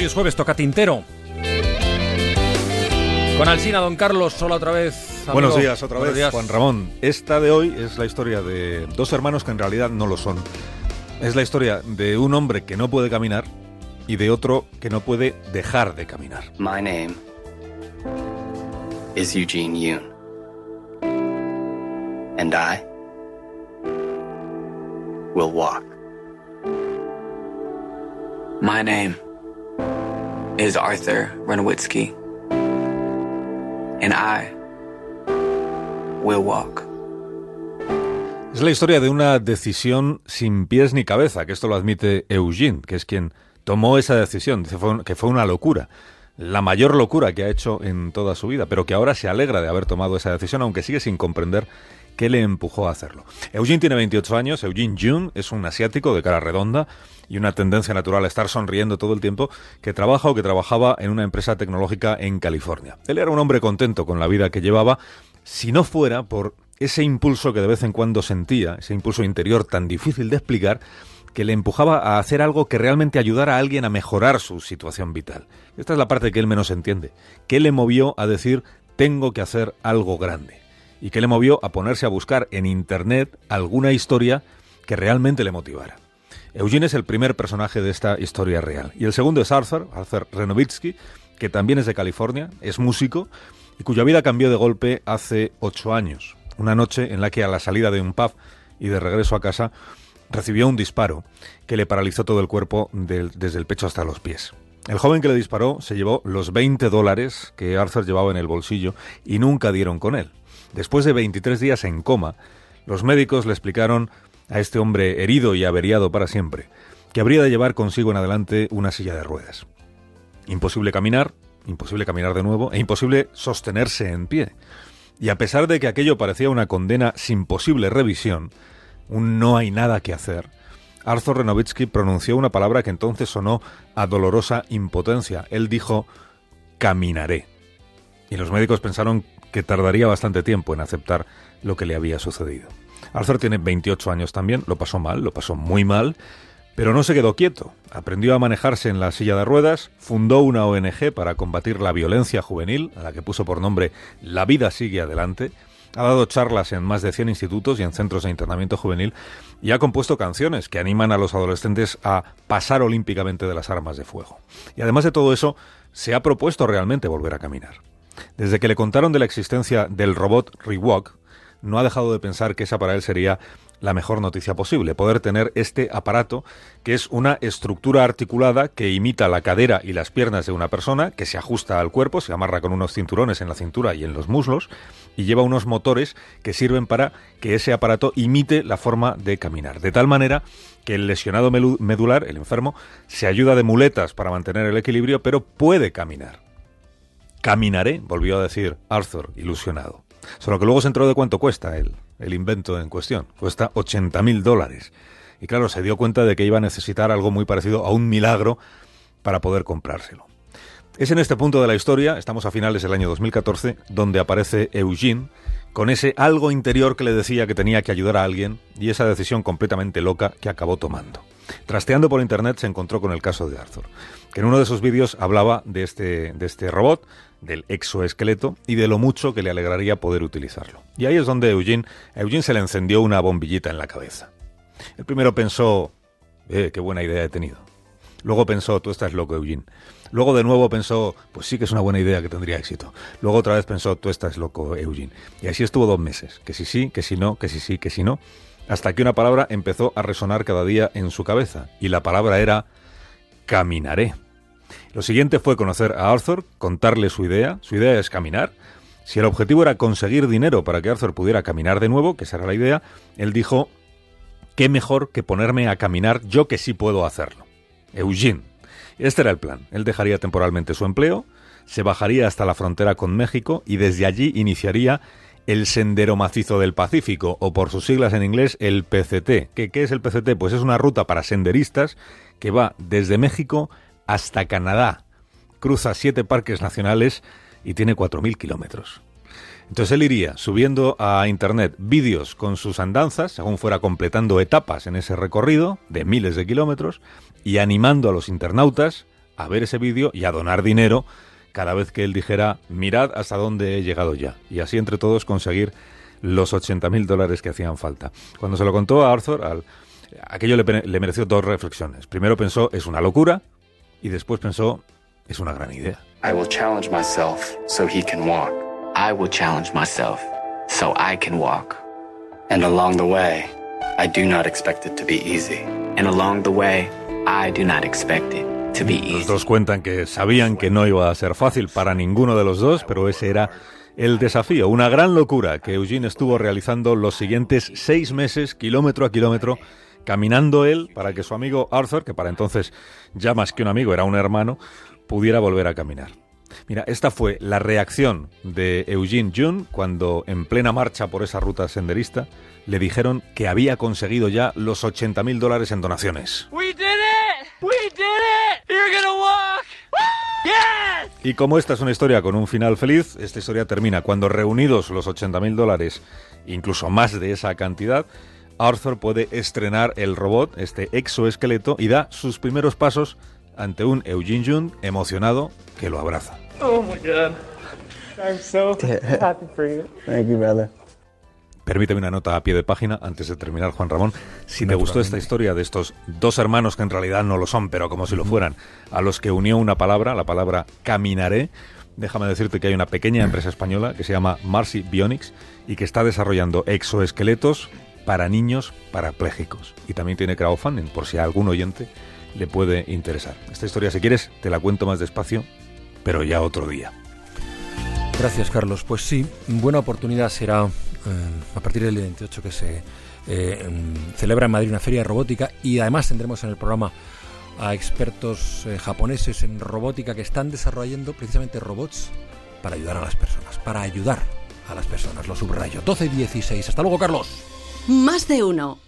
hoy es jueves, toca Tintero. Con Alsina, don Carlos, hola otra vez. amigo. Buenos días, otra Buenos vez, días. Juan Ramón. Esta de hoy es la historia de dos hermanos que en realidad no lo son. Es la historia de un hombre que no puede caminar y de otro que no puede dejar de caminar. My name is Eugene Yoon. And I will walk. My name is Arthur Renowitsky, and I will walk. Es la historia de una decisión sin pies ni cabeza, que esto lo admite Eugene, que es quien tomó esa decisión, que fue una locura, la mayor locura que ha hecho en toda su vida, pero que ahora se alegra de haber tomado esa decisión, aunque sigue sin comprender qué le empujó a hacerlo. Eugene tiene 28 años, Eugene June es un asiático de cara redonda y una tendencia natural a estar sonriendo todo el tiempo, que trabaja o que trabajaba en una empresa tecnológica en California. Él era un hombre contento con la vida que llevaba, si no fuera por ese impulso que de vez en cuando sentía, ese impulso interior tan difícil de explicar, que le empujaba a hacer algo que realmente ayudara a alguien a mejorar su situación vital. Esta es la parte que él menos entiende. ¿Qué le movió a decir tengo que hacer algo grande? ¿Y qué le movió a ponerse a buscar en Internet alguna historia que realmente le motivara? Eugene es el primer personaje de esta historia real. Y el segundo es Arthur, Arthur Renovitsky, que también es de California, es músico y cuya vida cambió de golpe hace ocho años. Una noche en la que a la salida de un pub y de regreso a casa recibió un disparo que le paralizó todo el cuerpo desde el pecho hasta los pies. El joven que le disparó se llevó los 20 dólares que Arthur llevaba en el bolsillo y nunca dieron con él. Después de 23 días en coma, los médicos le explicaron a este hombre herido y averiado para siempre que habría de llevar consigo en adelante una silla de ruedas. Imposible caminar, imposible caminar de nuevo e imposible sostenerse en pie. Y a pesar de que aquello parecía una condena sin posible revisión, un no hay nada que hacer, Arthur Renovitsky pronunció una palabra que entonces sonó a dolorosa impotencia. Él dijo, caminaré. Y los médicos pensaron que tardaría bastante tiempo en aceptar lo que le había sucedido. Arthur tiene 28 años también, lo pasó mal, lo pasó muy mal, pero no se quedó quieto. Aprendió a manejarse en la silla de ruedas, fundó una ONG para combatir la violencia juvenil, a la que puso por nombre La vida sigue adelante, ha dado charlas en más de 100 institutos y en centros de internamiento juvenil y ha compuesto canciones que animan a los adolescentes a pasar olímpicamente de las armas de fuego. Y además de todo eso, se ha propuesto realmente volver a caminar. Desde que le contaron de la existencia del robot Rewalk, no ha dejado de pensar que esa para él sería la mejor noticia posible, poder tener este aparato que es una estructura articulada que imita la cadera y las piernas de una persona, que se ajusta al cuerpo, se amarra con unos cinturones en la cintura y en los muslos, y lleva unos motores que sirven para que ese aparato imite la forma de caminar, de tal manera que el lesionado medular, el enfermo, se ayuda de muletas para mantener el equilibrio, pero puede caminar. Caminaré, volvió a decir Arthur, ilusionado. Solo que luego se enteró de cuánto cuesta el, el invento en cuestión. Cuesta 80 mil dólares. Y claro, se dio cuenta de que iba a necesitar algo muy parecido a un milagro para poder comprárselo. Es en este punto de la historia, estamos a finales del año 2014, donde aparece Eugene con ese algo interior que le decía que tenía que ayudar a alguien y esa decisión completamente loca que acabó tomando. Trasteando por internet se encontró con el caso de Arthur, que en uno de sus vídeos hablaba de este, de este robot, del exoesqueleto y de lo mucho que le alegraría poder utilizarlo. Y ahí es donde Eugene, Eugene se le encendió una bombillita en la cabeza. El primero pensó, eh, qué buena idea he tenido. Luego pensó, tú estás loco, Eugene. Luego de nuevo pensó, pues sí que es una buena idea que tendría éxito. Luego otra vez pensó, tú estás loco, Eugene. Y así estuvo dos meses, que si sí, que si no, que si sí, que si no, hasta que una palabra empezó a resonar cada día en su cabeza. Y la palabra era caminaré. Lo siguiente fue conocer a Arthur, contarle su idea. Su idea es caminar. Si el objetivo era conseguir dinero para que Arthur pudiera caminar de nuevo, que esa era la idea, él dijo, qué mejor que ponerme a caminar yo que sí puedo hacerlo. Eugene. Este era el plan. Él dejaría temporalmente su empleo, se bajaría hasta la frontera con México y desde allí iniciaría el Sendero Macizo del Pacífico, o por sus siglas en inglés, el PCT. ¿Qué, es el PCT? Pues es una ruta para senderistas que va desde México hasta Canadá. Cruza siete parques nacionales y tiene 4.000 kilómetros. Entonces él iría subiendo a internet vídeos con sus andanzas, según fuera completando etapas en ese recorrido de miles de kilómetros, y animando a los internautas a ver ese vídeo y a donar dinero cada vez que él dijera, mirad hasta dónde he llegado ya. Y así entre todos conseguir los 80.000 dólares que hacían falta. Cuando se lo contó a Arthur, al, aquello le, le mereció dos reflexiones. Primero pensó, es una locura, y después pensó, es una gran idea. I will challenge myself so he can walk. I will challenge myself so I can walk. And along the way, I do not expect it to be easy. And along the way, I do not expect it Los dos cuentan que sabían que no iba a ser fácil para ninguno de los dos, pero ese era el desafío, una gran locura que Eugene estuvo realizando los siguientes seis meses, kilómetro a kilómetro, caminando él para que su amigo Arthur, que para entonces ya más que un amigo era un hermano, pudiera volver a caminar. Mira, esta fue la reacción de Eugene June cuando en plena marcha por esa ruta senderista le dijeron que había conseguido ya los 80.000 dólares en donaciones. We did it! We did it! You're gonna walk! Yes! Y como esta es una historia con un final feliz, esta historia termina cuando reunidos los 80.000 dólares, incluso más de esa cantidad, Arthur puede estrenar el robot, este exoesqueleto, y da sus primeros pasos ante un Eugene June emocionado que lo abraza. Oh my god. I'm so happy for you. Thank you, brother. Permíteme una nota a pie de página antes de terminar, Juan Ramón. Si te gustó esta historia de estos dos hermanos que en realidad no lo son, pero como si lo fueran, a los que unió una palabra, la palabra caminaré, déjame decirte que hay una pequeña empresa española que se llama Marcy Bionics y que está desarrollando exoesqueletos para niños parapléjicos. Y también tiene crowdfunding, por si a algún oyente le puede interesar. Esta historia, si quieres, te la cuento más despacio, pero ya otro día. Gracias, Carlos. Pues sí, buena oportunidad será a partir del 28 que se eh, mm, celebra en Madrid una feria de robótica y además tendremos en el programa a expertos eh, japoneses en robótica que están desarrollando precisamente robots para ayudar a las personas, para ayudar a las personas, lo subrayo. 12 y 16. Hasta luego, Carlos. Más de uno.